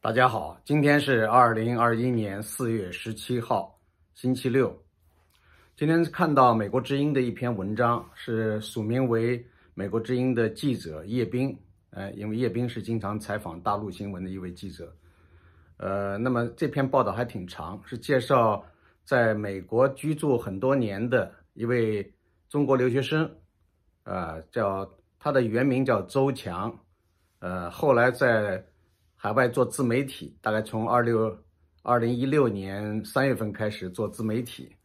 大家好，今天是二零二一年四月十七号，星期六。今天看到美国之音的一篇文章，是署名为美国之音的记者叶斌。呃，因为叶斌是经常采访大陆新闻的一位记者。呃，那么这篇报道还挺长，是介绍在美国居住很多年的一位中国留学生，呃，叫他的原名叫周强，呃，后来在。海外做自媒体，大概从二六二零一六年三月份开始做自媒体，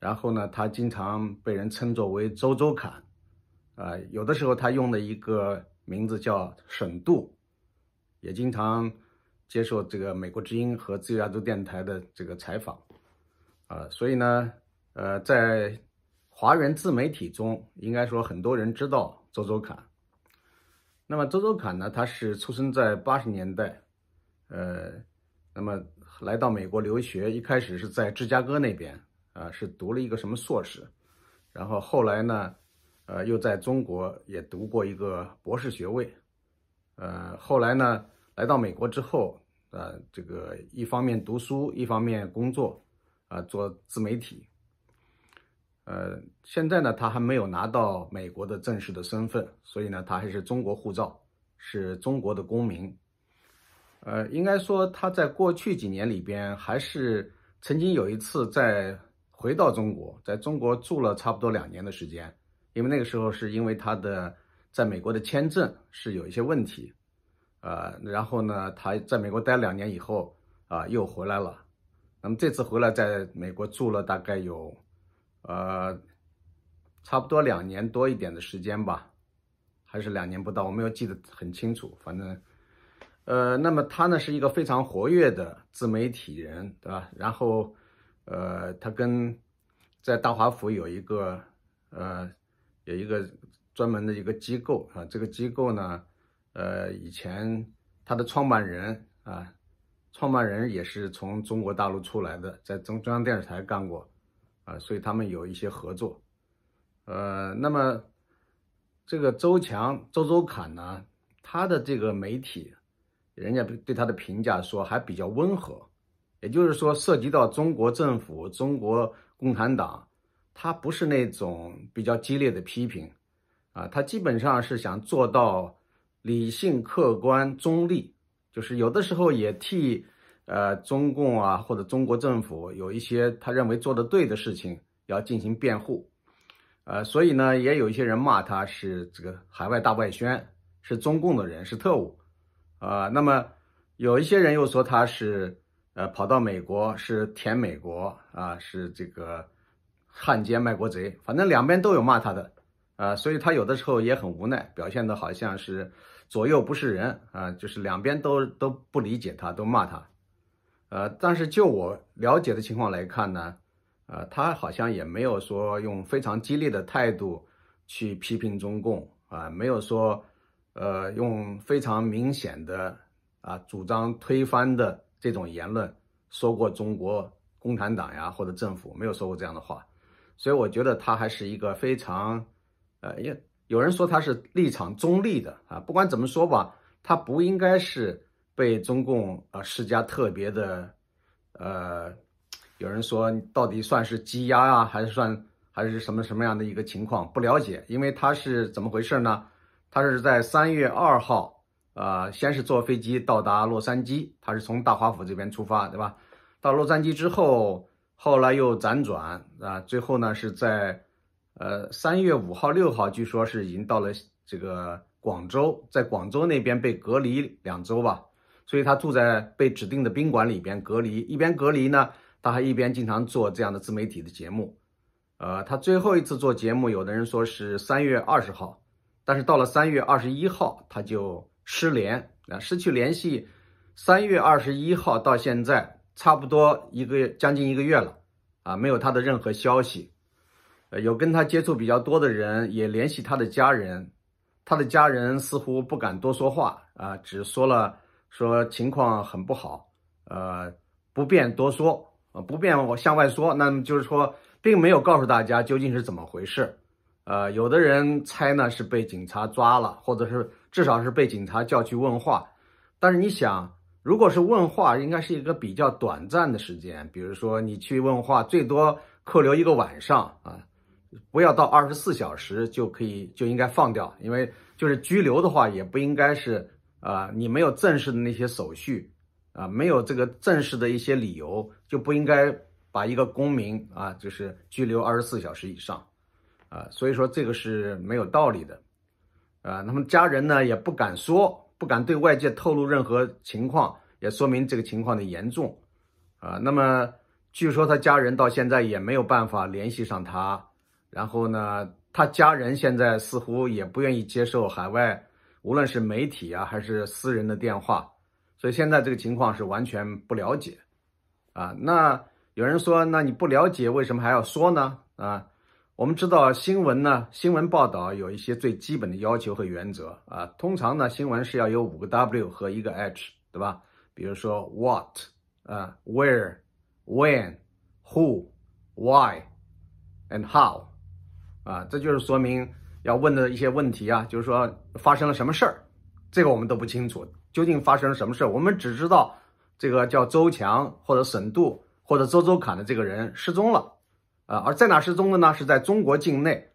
然后呢，他经常被人称作为周周侃，啊，有的时候他用的一个名字叫沈度，也经常接受这个美国之音和自由亚洲电台的这个采访，啊，所以呢，呃，在华人自媒体中，应该说很多人知道周周侃。那么周周侃呢，他是出生在八十年代，呃，那么来到美国留学，一开始是在芝加哥那边啊，是读了一个什么硕士，然后后来呢，呃，又在中国也读过一个博士学位，呃，后来呢，来到美国之后，呃，这个一方面读书，一方面工作，啊，做自媒体。呃，现在呢，他还没有拿到美国的正式的身份，所以呢，他还是中国护照，是中国的公民。呃，应该说他在过去几年里边，还是曾经有一次在回到中国，在中国住了差不多两年的时间，因为那个时候是因为他的在美国的签证是有一些问题，呃，然后呢，他在美国待两年以后啊，又回来了。那么这次回来，在美国住了大概有。呃，差不多两年多一点的时间吧，还是两年不到，我没有记得很清楚。反正，呃，那么他呢是一个非常活跃的自媒体人，对吧？然后，呃，他跟在大华府有一个呃有一个专门的一个机构啊，这个机构呢，呃，以前他的创办人啊，创办人也是从中国大陆出来的，在中中央电视台干过。啊，所以他们有一些合作，呃，那么这个周强、周周侃呢，他的这个媒体，人家对他的评价说还比较温和，也就是说涉及到中国政府、中国共产党，他不是那种比较激烈的批评，啊，他基本上是想做到理性、客观、中立，就是有的时候也替。呃，中共啊，或者中国政府有一些他认为做的对的事情，要进行辩护，呃，所以呢，也有一些人骂他是这个海外大外宣，是中共的人，是特务，啊，那么有一些人又说他是呃跑到美国是舔美国啊，是这个汉奸卖国贼，反正两边都有骂他的，啊，所以他有的时候也很无奈，表现的好像是左右不是人啊，就是两边都都不理解他，都骂他。呃，但是就我了解的情况来看呢，呃，他好像也没有说用非常激烈的态度去批评中共啊，没有说，呃，用非常明显的啊主张推翻的这种言论说过中国共产党呀或者政府，没有说过这样的话，所以我觉得他还是一个非常，呃，也有人说他是立场中立的啊，不管怎么说吧，他不应该是。被中共啊施加特别的，呃，有人说到底算是羁押啊，还是算还是什么什么样的一个情况？不了解，因为他是怎么回事呢？他是在三月二号，呃，先是坐飞机到达洛杉矶，他是从大华府这边出发，对吧？到洛杉矶之后，后来又辗转啊，最后呢是在呃三月五号、六号，据说是已经到了这个广州，在广州那边被隔离两周吧。所以他住在被指定的宾馆里边隔离，一边隔离呢，他还一边经常做这样的自媒体的节目。呃，他最后一次做节目，有的人说是三月二十号，但是到了三月二十一号他就失联啊，失去联系。三月二十一号到现在差不多一个将近一个月了啊，没有他的任何消息。呃，有跟他接触比较多的人也联系他的家人，他的家人似乎不敢多说话啊，只说了。说情况很不好，呃，不便多说，呃，不便我向外说，那么就是说，并没有告诉大家究竟是怎么回事，呃，有的人猜呢是被警察抓了，或者是至少是被警察叫去问话，但是你想，如果是问话，应该是一个比较短暂的时间，比如说你去问话，最多扣留一个晚上啊，不要到二十四小时就可以就应该放掉，因为就是拘留的话，也不应该是啊，你没有正式的那些手续啊，没有这个正式的一些理由，就不应该把一个公民啊，就是拘留二十四小时以上啊，所以说这个是没有道理的啊，那么家人呢也不敢说。不敢对外界透露任何情况，也说明这个情况的严重，啊，那么据说他家人到现在也没有办法联系上他，然后呢，他家人现在似乎也不愿意接受海外，无论是媒体啊还是私人的电话，所以现在这个情况是完全不了解，啊，那有人说，那你不了解为什么还要说呢？啊？我们知道新闻呢，新闻报道有一些最基本的要求和原则啊。通常呢，新闻是要有五个 W 和一个 H，对吧？比如说 What 啊，Where、When、Who、Why and How 啊，这就是说明要问的一些问题啊。就是说发生了什么事儿，这个我们都不清楚，究竟发生了什么事儿？我们只知道这个叫周强或者沈渡或者周周侃的这个人失踪了。啊，而在哪失踪的呢？是在中国境内，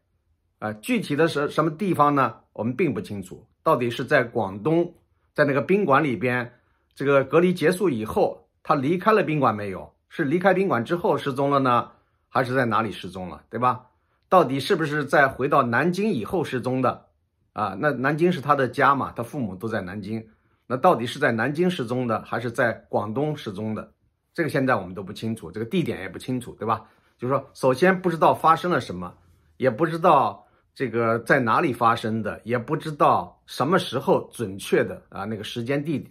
啊，具体的是什么地方呢？我们并不清楚。到底是在广东，在那个宾馆里边，这个隔离结束以后，他离开了宾馆没有？是离开宾馆之后失踪了呢，还是在哪里失踪了？对吧？到底是不是在回到南京以后失踪的？啊，那南京是他的家嘛，他父母都在南京，那到底是在南京失踪的，还是在广东失踪的？这个现在我们都不清楚，这个地点也不清楚，对吧？就是说，首先不知道发生了什么，也不知道这个在哪里发生的，也不知道什么时候准确的啊那个时间地点，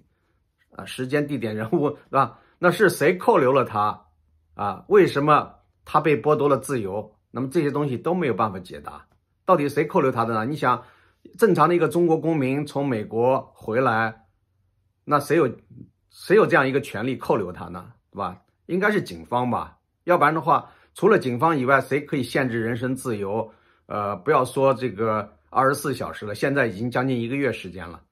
啊时间地点人物是吧？那是谁扣留了他？啊，为什么他被剥夺了自由？那么这些东西都没有办法解答。到底谁扣留他的呢？你想，正常的一个中国公民从美国回来，那谁有谁有这样一个权利扣留他呢？对吧？应该是警方吧？要不然的话。除了警方以外，谁可以限制人身自由？呃，不要说这个二十四小时了，现在已经将近一个月时间了，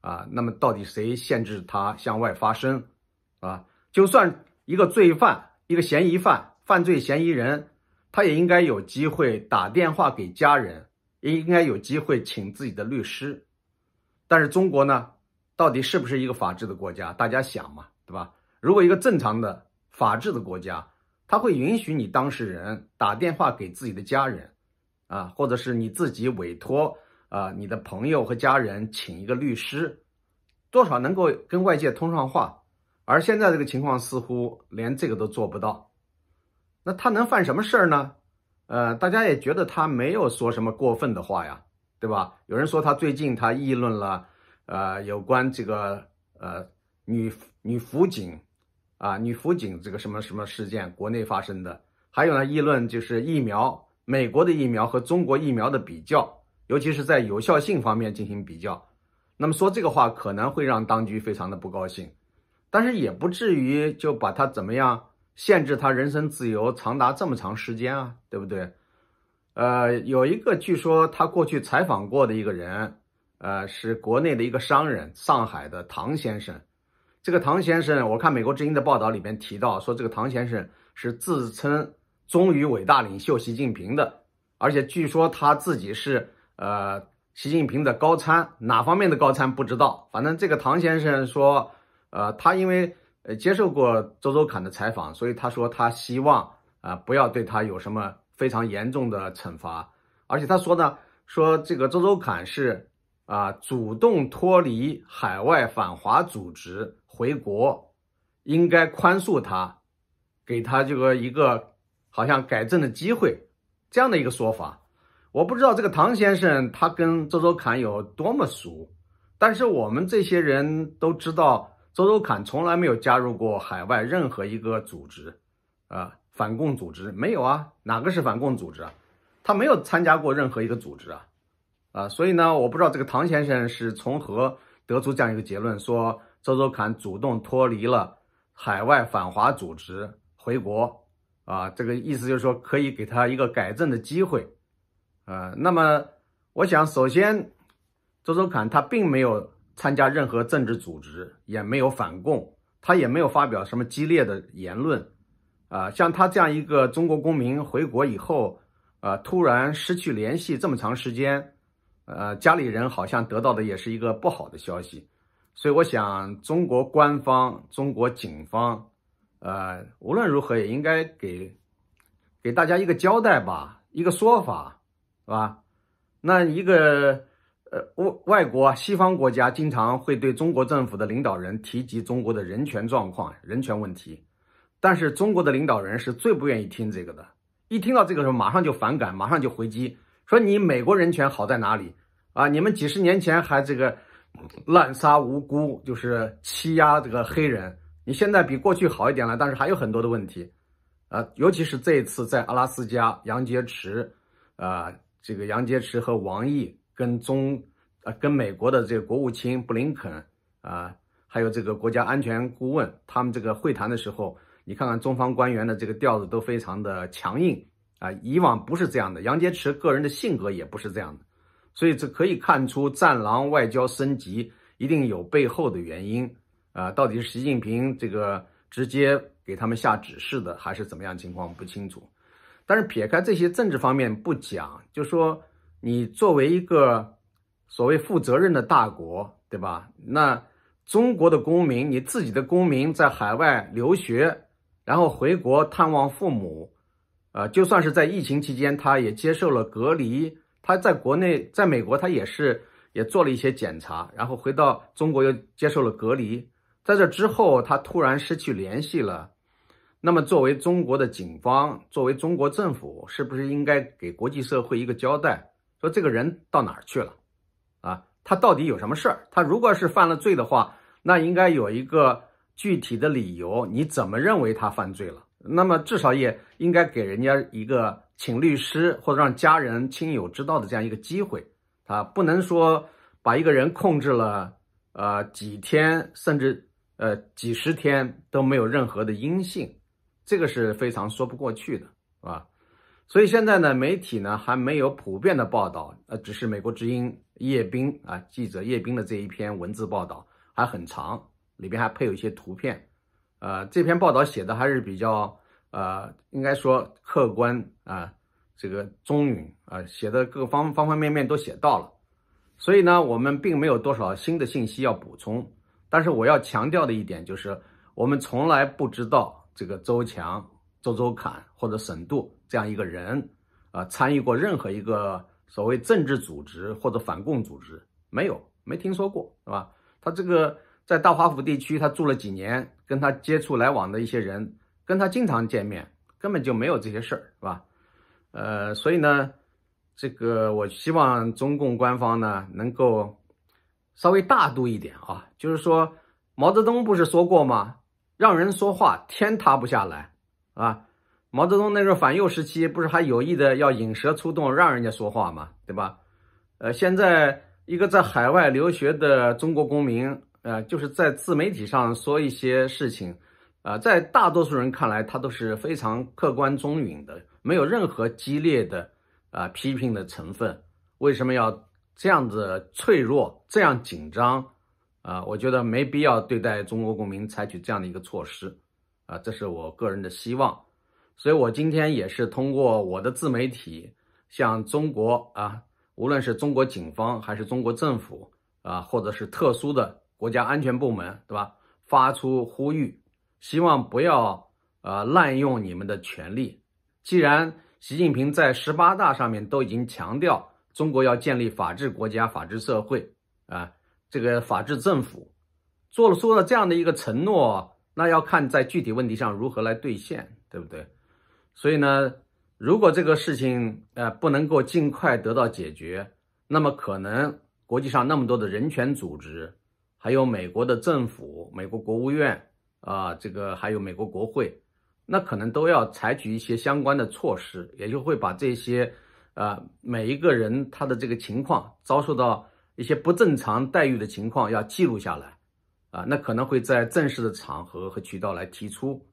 啊，那么到底谁限制他向外发声？啊，就算一个罪犯、一个嫌疑犯、犯罪嫌疑人，他也应该有机会打电话给家人，也应该有机会请自己的律师。但是中国呢，到底是不是一个法治的国家？大家想嘛，对吧？如果一个正常的法治的国家，他会允许你当事人打电话给自己的家人，啊，或者是你自己委托啊你的朋友和家人请一个律师，多少能够跟外界通上话。而现在这个情况似乎连这个都做不到，那他能犯什么事儿呢？呃，大家也觉得他没有说什么过分的话呀，对吧？有人说他最近他议论了，呃，有关这个呃女女辅警。啊，女辅警这个什么什么事件，国内发生的，还有呢，议论就是疫苗，美国的疫苗和中国疫苗的比较，尤其是在有效性方面进行比较。那么说这个话可能会让当局非常的不高兴，但是也不至于就把他怎么样限制他人身自由长达这么长时间啊，对不对？呃，有一个据说他过去采访过的一个人，呃，是国内的一个商人，上海的唐先生。这个唐先生，我看美国之音的报道里边提到说，这个唐先生是自称忠于伟大领袖习近平的，而且据说他自己是呃习近平的高参，哪方面的高参不知道。反正这个唐先生说，呃，他因为呃接受过周周侃的采访，所以他说他希望啊不要对他有什么非常严重的惩罚，而且他说呢，说这个周周侃是啊主动脱离海外反华组织。回国应该宽恕他，给他这个一个好像改正的机会，这样的一个说法。我不知道这个唐先生他跟周周侃有多么熟，但是我们这些人都知道，周周侃从来没有加入过海外任何一个组织，啊，反共组织没有啊？哪个是反共组织啊？他没有参加过任何一个组织啊，啊，所以呢，我不知道这个唐先生是从何得出这样一个结论说。周周侃主动脱离了海外反华组织回国，啊，这个意思就是说可以给他一个改正的机会，呃，那么我想首先，周周侃他并没有参加任何政治组织，也没有反共，他也没有发表什么激烈的言论，啊，像他这样一个中国公民回国以后，啊，突然失去联系这么长时间，呃，家里人好像得到的也是一个不好的消息，所以我想中国官方、中国警方，呃，无论如何也应该给给大家一个交代吧，一个说法，是吧？那一个。呃，外外国西方国家经常会对中国政府的领导人提及中国的人权状况、人权问题，但是中国的领导人是最不愿意听这个的。一听到这个时候，马上就反感，马上就回击，说你美国人权好在哪里啊？你们几十年前还这个滥杀无辜，就是欺压这个黑人，你现在比过去好一点了，但是还有很多的问题啊，尤其是这一次在阿拉斯加，杨洁篪，啊，这个杨洁篪和王毅。跟中，呃，跟美国的这个国务卿布林肯啊，还有这个国家安全顾问，他们这个会谈的时候，你看看中方官员的这个调子都非常的强硬啊，以往不是这样的。杨洁篪个人的性格也不是这样的，所以这可以看出战狼外交升级一定有背后的原因啊，到底是习近平这个直接给他们下指示的，还是怎么样情况不清楚。但是撇开这些政治方面不讲，就说。你作为一个所谓负责任的大国，对吧？那中国的公民，你自己的公民在海外留学，然后回国探望父母，呃，就算是在疫情期间，他也接受了隔离。他在国内，在美国，他也是也做了一些检查，然后回到中国又接受了隔离。在这之后，他突然失去联系了。那么，作为中国的警方，作为中国政府，是不是应该给国际社会一个交代？说这个人到哪儿去了，啊，他到底有什么事儿？他如果是犯了罪的话，那应该有一个具体的理由。你怎么认为他犯罪了？那么至少也应该给人家一个请律师或者让家人亲友知道的这样一个机会啊，不能说把一个人控制了，呃，几天甚至呃几十天都没有任何的音信，这个是非常说不过去的，是吧？所以现在呢，媒体呢还没有普遍的报道，呃，只是美国之音叶斌啊记者叶斌的这一篇文字报道还很长，里边还配有一些图片，呃，这篇报道写的还是比较呃，应该说客观啊，这个中允啊，写的各方方方面面都写到了，所以呢，我们并没有多少新的信息要补充，但是我要强调的一点就是，我们从来不知道这个周强。周周侃或者沈度这样一个人，啊，参与过任何一个所谓政治组织或者反共组织没有？没听说过，是吧？他这个在大华府地区，他住了几年，跟他接触来往的一些人，跟他经常见面，根本就没有这些事儿，是吧？呃，所以呢，这个我希望中共官方呢能够稍微大度一点啊，就是说，毛泽东不是说过吗？让人说话，天塌不下来。啊，毛泽东那时候反右时期，不是还有意的要引蛇出洞，让人家说话嘛，对吧？呃，现在一个在海外留学的中国公民，呃，就是在自媒体上说一些事情，啊，在大多数人看来，他都是非常客观中允的，没有任何激烈的啊批评的成分。为什么要这样子脆弱、这样紧张？啊，我觉得没必要对待中国公民采取这样的一个措施。啊，这是我个人的希望，所以我今天也是通过我的自媒体向中国啊，无论是中国警方还是中国政府啊，或者是特殊的国家安全部门，对吧？发出呼吁，希望不要呃滥用你们的权利。既然习近平在十八大上面都已经强调中国要建立法治国家、法治社会啊，这个法治政府做了说了这样的一个承诺。那要看在具体问题上如何来兑现，对不对？所以呢，如果这个事情呃不能够尽快得到解决，那么可能国际上那么多的人权组织，还有美国的政府、美国国务院啊，这个还有美国国会，那可能都要采取一些相关的措施，也就会把这些呃每一个人他的这个情况遭受到一些不正常待遇的情况要记录下来。啊，那可能会在正式的场合和渠道来提出，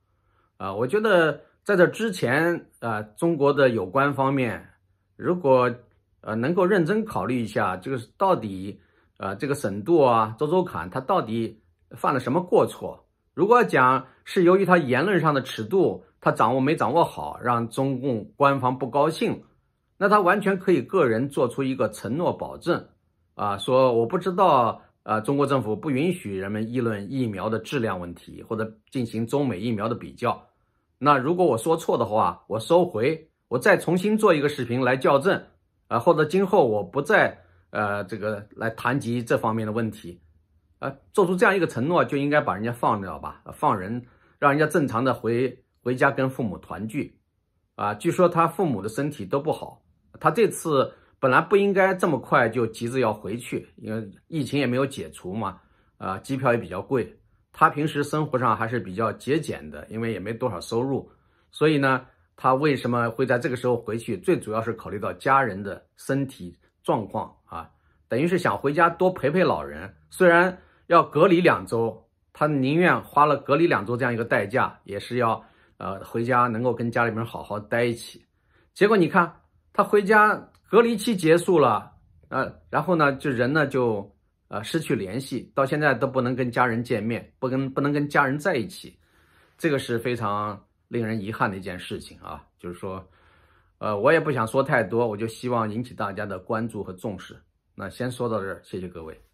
啊，我觉得在这之前，啊，中国的有关方面如果呃能够认真考虑一下，这个到底，呃，这个沈度啊、周周侃他到底犯了什么过错如果讲是由于他言论上的尺度，他掌握没掌握好，让中共官方不高兴，那他完全可以个人做出一个承诺保证，啊，说我不知道，啊，中国政府不允许人们议论疫苗的质量问题，或者进行中美疫苗的比较。那如果我说错的话，我收回，我再重新做一个视频来校正，啊，或者今后我不再呃这个来谈及这方面的问题。啊，做出这样一个承诺，就应该把人家放掉吧，放人，让人家正常的回回家跟父母团聚。啊，据说他父母的身体都不好，他这次本来不应该这么快就急着要回去，因为疫情也没有解除嘛，啊，机票也比较贵，他平时生活上还是比较节俭的，因为也没多少收入，所以呢，他为什么会在这个时候回去？最主要是考虑到家人的身体状况啊，等于是想回家多陪陪老人，虽然。要隔离两周，他宁愿花了隔离两周这样一个代价，也是要呃回家能够跟家里面好好待一起。结果你看，他回家隔离期结束了，呃，然后呢，就人呢就呃失去联系，到现在都不能跟家人见面，不跟不能跟家人在一起，这个是非常令人遗憾的一件事情啊。就是说，呃，我也不想说太多，我就希望引起大家的关注和重视。那先说到这儿，谢谢各位。